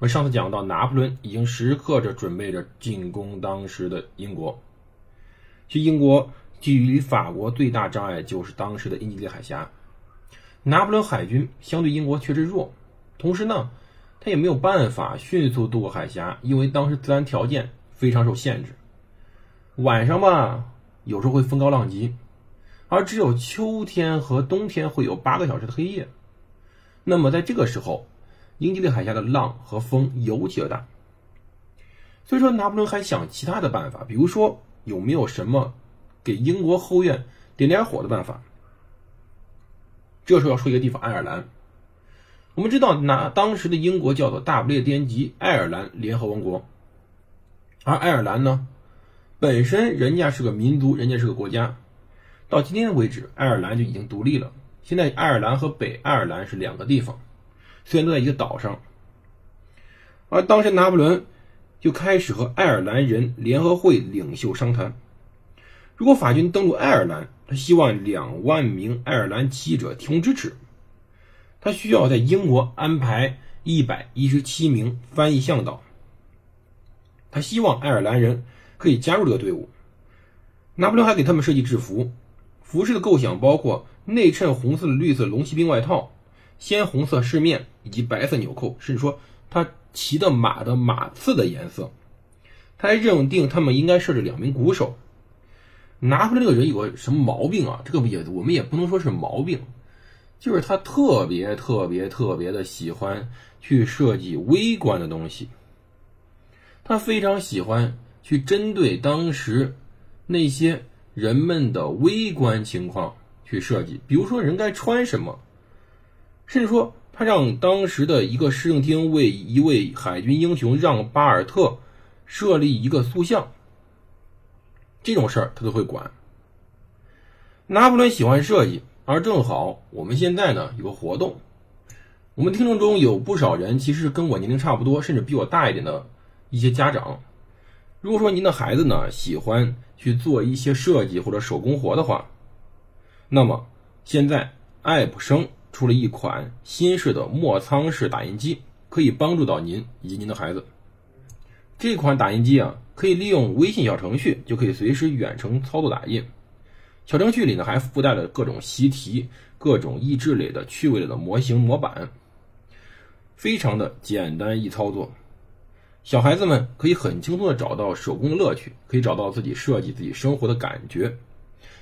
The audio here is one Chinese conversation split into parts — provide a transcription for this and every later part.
我上次讲到，拿破仑已经时刻着准备着进攻当时的英国。去英国距离法国最大障碍就是当时的英吉利海峡。拿破仑海军相对英国确实弱，同时呢，他也没有办法迅速渡过海峡，因为当时自然条件非常受限制。晚上吧，有时候会风高浪急，而只有秋天和冬天会有八个小时的黑夜。那么在这个时候，英吉利海峡的浪和风尤其的大。所以说，拿破仑还想其他的办法，比如说有没有什么给英国后院点点火的办法。这时候要说一个地方，爱尔兰。我们知道，拿当时的英国叫做大不列颠及爱尔兰联合王国，而爱尔兰呢，本身人家是个民族，人家是个国家。到今天为止，爱尔兰就已经独立了。现在，爱尔兰和北爱尔兰是两个地方，虽然都在一个岛上。而当时拿破仑就开始和爱尔兰人联合会领袖商谈，如果法军登陆爱尔兰。他希望两万名爱尔兰起义者提供支持。他需要在英国安排一百一十七名翻译向导。他希望爱尔兰人可以加入这个队伍。拿破仑还给他们设计制服，服饰的构想包括内衬红色的绿色龙骑兵外套、鲜红色饰面以及白色纽扣，甚至说他骑的马的马刺的颜色。他还认定他们应该设置两名鼓手。拿破仑这个人有个什么毛病啊？这个也我们也不能说是毛病，就是他特别特别特别的喜欢去设计微观的东西。他非常喜欢去针对当时那些人们的微观情况去设计，比如说人该穿什么，甚至说他让当时的一个市政厅为一位海军英雄让巴尔特设立一个塑像。这种事儿他都会管。拿破仑喜欢设计，而正好我们现在呢有个活动，我们听众中有不少人其实跟我年龄差不多，甚至比我大一点的一些家长。如果说您的孩子呢喜欢去做一些设计或者手工活的话，那么现在爱普生出了一款新式的墨仓式打印机，可以帮助到您以及您的孩子。这款打印机啊。可以利用微信小程序，就可以随时远程操作打印。小程序里呢，还附带了各种习题、各种益智类的趣味类的模型模板，非常的简单易操作。小孩子们可以很轻松的找到手工的乐趣，可以找到自己设计自己生活的感觉。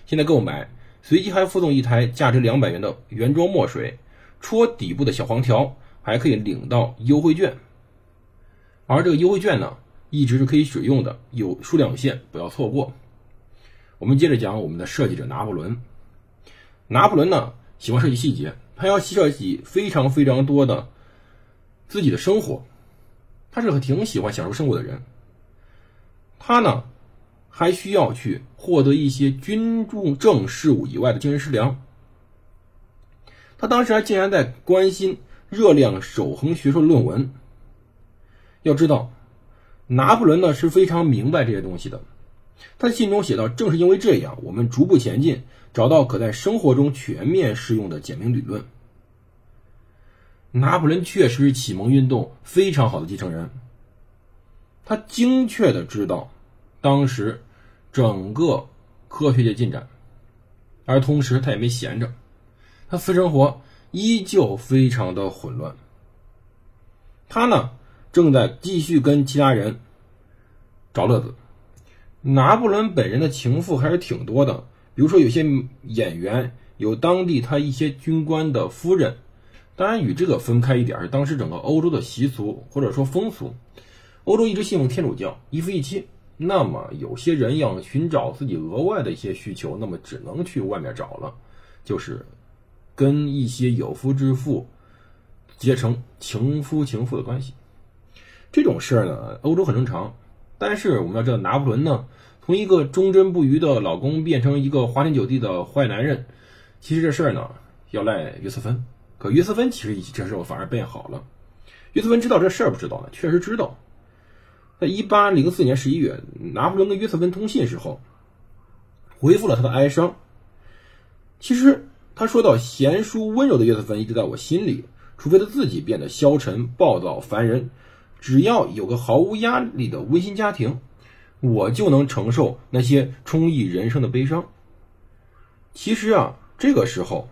现在购买，随机还附送一台价值两百元的原装墨水，戳底部的小黄条，还可以领到优惠券。而这个优惠券呢？一直是可以使用的，有数量有限，不要错过。我们接着讲我们的设计者拿破仑。拿破仑呢喜欢设计细节，他要设计非常非常多的自己的生活。他是个挺喜欢享受生活的人。他呢还需要去获得一些军政政事务以外的精神食粮。他当时还竟然在关心热量守恒学说论文。要知道。拿破仑呢是非常明白这些东西的，他信中写道：“正是因为这样，我们逐步前进，找到可在生活中全面适用的简明理论。”拿破仑确实是启蒙运动非常好的继承人，他精确的知道当时整个科学界进展，而同时他也没闲着，他私生活依旧非常的混乱，他呢。正在继续跟其他人找乐子。拿破仑本人的情妇还是挺多的，比如说有些演员，有当地他一些军官的夫人。当然与这个分开一点是当时整个欧洲的习俗或者说风俗。欧洲一直信奉天主教，一夫一妻。那么有些人要寻找自己额外的一些需求，那么只能去外面找了，就是跟一些有夫之妇结成情夫情妇的关系。这种事儿呢，欧洲很正常。但是我们要知道，拿破仑呢，从一个忠贞不渝的老公变成一个花天酒地的坏男人，其实这事儿呢，要赖约瑟芬。可约瑟芬其实这时候反而变好了。约瑟芬知道这事儿不知道呢？确实知道。在一八零四年十一月，拿破仑跟约瑟芬通信时候，回复了他的哀伤。其实他说到：“贤淑温柔的约瑟芬一直在我心里，除非他自己变得消沉、暴躁、烦人。”只要有个毫无压力的温馨家庭，我就能承受那些充溢人生的悲伤。其实啊，这个时候，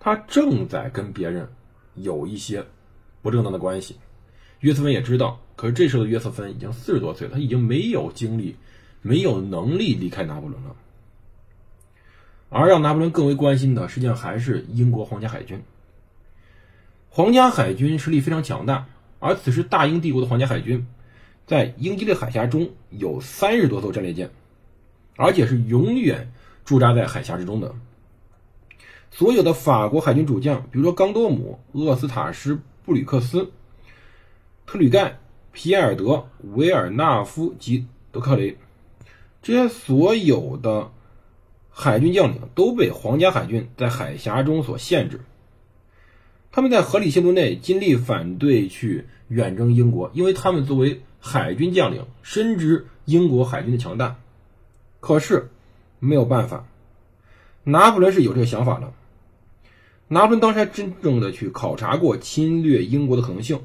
他正在跟别人有一些不正当的关系。约瑟芬也知道，可是这时候的约瑟芬已经四十多岁了，他已经没有精力、没有能力离开拿破仑了。而让拿破仑更为关心的，实际上还是英国皇家海军。皇家海军实力非常强大。而此时，大英帝国的皇家海军在英吉利海峡中有三十多艘战列舰，而且是永远驻扎在海峡之中的。所有的法国海军主将，比如说冈多姆、厄斯塔什、布吕克斯、特吕盖、皮埃尔德、维尔纳夫及德克雷，这些所有的海军将领都被皇家海军在海峡中所限制。他们在合理限度内尽力反对去远征英国，因为他们作为海军将领深知英国海军的强大。可是没有办法，拿破仑是有这个想法的。拿破仑当时还真正的去考察过侵略英国的可能性。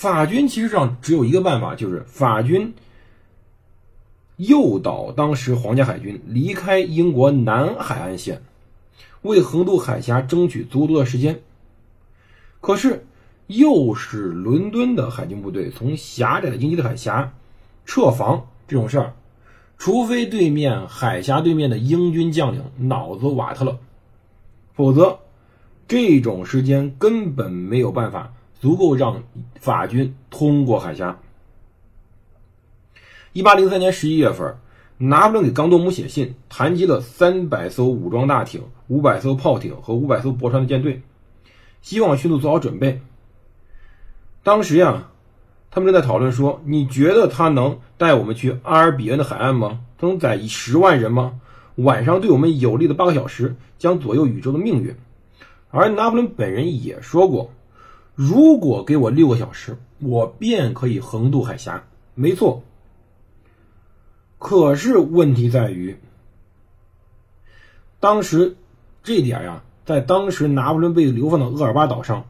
法军其实上只有一个办法，就是法军诱导当时皇家海军离开英国南海岸线。为横渡海峡争取足够的时间，可是又是伦敦的海军部队从狭窄的英吉利海峡撤防这种事儿，除非对面海峡对面的英军将领脑子瓦特了，否则这种时间根本没有办法足够让法军通过海峡。一八零三年十一月份。拿破仑给冈多姆写信，谈及了三百艘武装大艇、五百艘炮艇和五百艘驳船的舰队，希望迅速做好准备。当时呀，他们正在讨论说：“你觉得他能带我们去阿尔比恩的海岸吗？他能载十万人吗？晚上对我们有利的八个小时将左右宇宙的命运。”而拿破仑本人也说过：“如果给我六个小时，我便可以横渡海峡。”没错。可是问题在于，当时这点呀，在当时拿破仑被流放到厄尔巴岛上，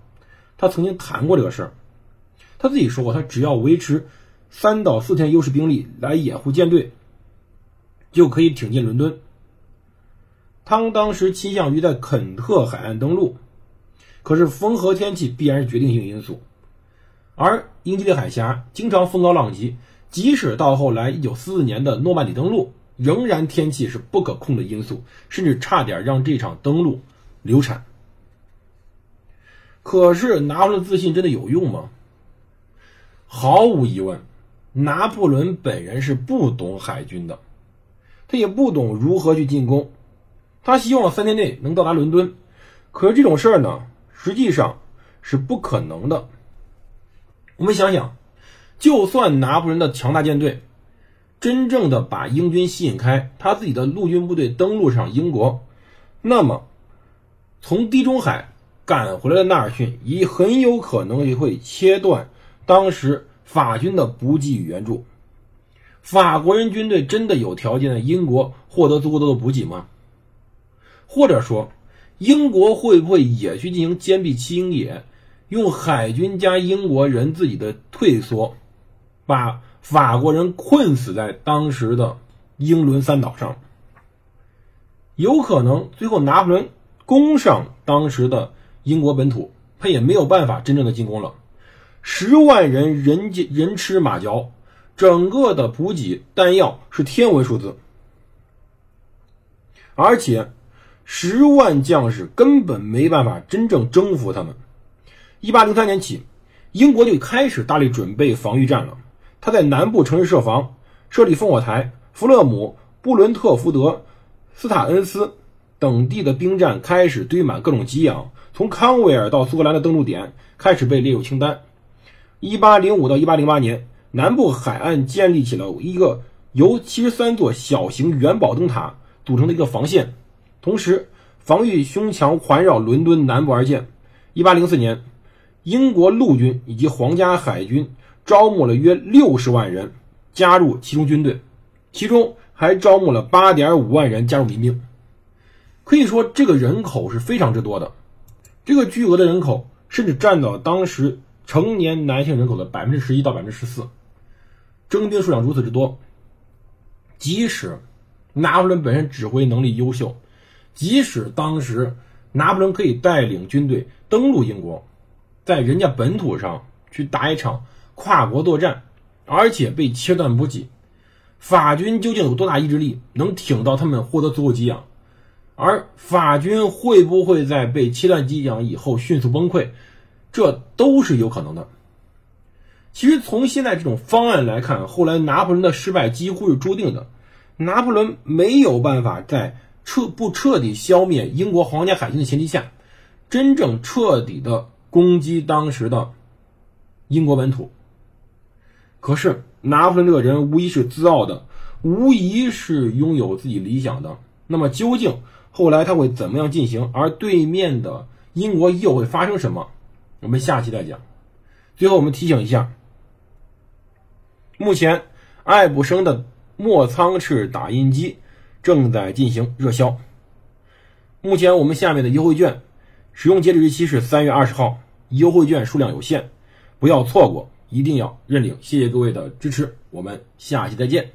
他曾经谈过这个事儿。他自己说过，他只要维持三到四天优势兵力来掩护舰队，就可以挺进伦敦。他当时倾向于在肯特海岸登陆，可是风和天气必然是决定性因素，而英吉利海峡经常风高浪急。即使到后来，一九四四年的诺曼底登陆，仍然天气是不可控的因素，甚至差点让这场登陆流产。可是拿破仑自信真的有用吗？毫无疑问，拿破仑本人是不懂海军的，他也不懂如何去进攻。他希望三天内能到达伦敦，可是这种事儿呢，实际上是不可能的。我们想想。就算拿破仑的强大舰队真正的把英军吸引开，他自己的陆军部队登陆上英国，那么从地中海赶回来的纳尔逊也很有可能也会切断当时法军的补给与援助。法国人军队真的有条件在英国获得足够多的补给吗？或者说，英国会不会也去进行坚壁清野，用海军加英国人自己的退缩？把法国人困死在当时的英伦三岛上，有可能最后拿破仑攻上当时的英国本土，他也没有办法真正的进攻了。十万人人人吃马嚼，整个的补给弹药是天文数字，而且十万将士根本没办法真正征服他们。一八零三年起，英国就开始大力准备防御战了。他在南部城市设防，设立烽火台。弗勒姆、布伦特福德、斯塔恩斯等地的兵站开始堆满各种给养，从康维尔到苏格兰的登陆点开始被列入清单。一八零五到一八零八年，南部海岸建立起了一个由七十三座小型元宝灯塔组成的一个防线，同时防御胸墙环绕伦敦南部而建。一八零四年，英国陆军以及皇家海军招募了约六十万人加入其中军队，其中还招募了八点五万人加入民兵。可以说，这个人口是非常之多的。这个巨额的人口甚至占到当时成年男性人口的百分之十一到百分之十四。征兵数量如此之多，即使拿破仑本身指挥能力优秀，即使当时拿破仑可以带领军队登陆英国，在人家本土上去打一场跨国作战，而且被切断补给，法军究竟有多大意志力，能挺到他们获得足够给养？而法军会不会在被切断给养以后迅速崩溃？这都是有可能的。其实从现在这种方案来看，后来拿破仑的失败几乎是注定的。拿破仑没有办法在彻不彻底消灭英国皇家海军的前提下，真正彻底的攻击当时的英国本土。可是拿破仑这个人无疑是自傲的，无疑是拥有自己理想的。那么究竟？后来他会怎么样进行？而对面的英国又会发生什么？我们下期再讲。最后，我们提醒一下：目前爱普生的墨仓式打印机正在进行热销。目前我们下面的优惠券使用截止日期是三月二十号，优惠券数量有限，不要错过，一定要认领。谢谢各位的支持，我们下期再见。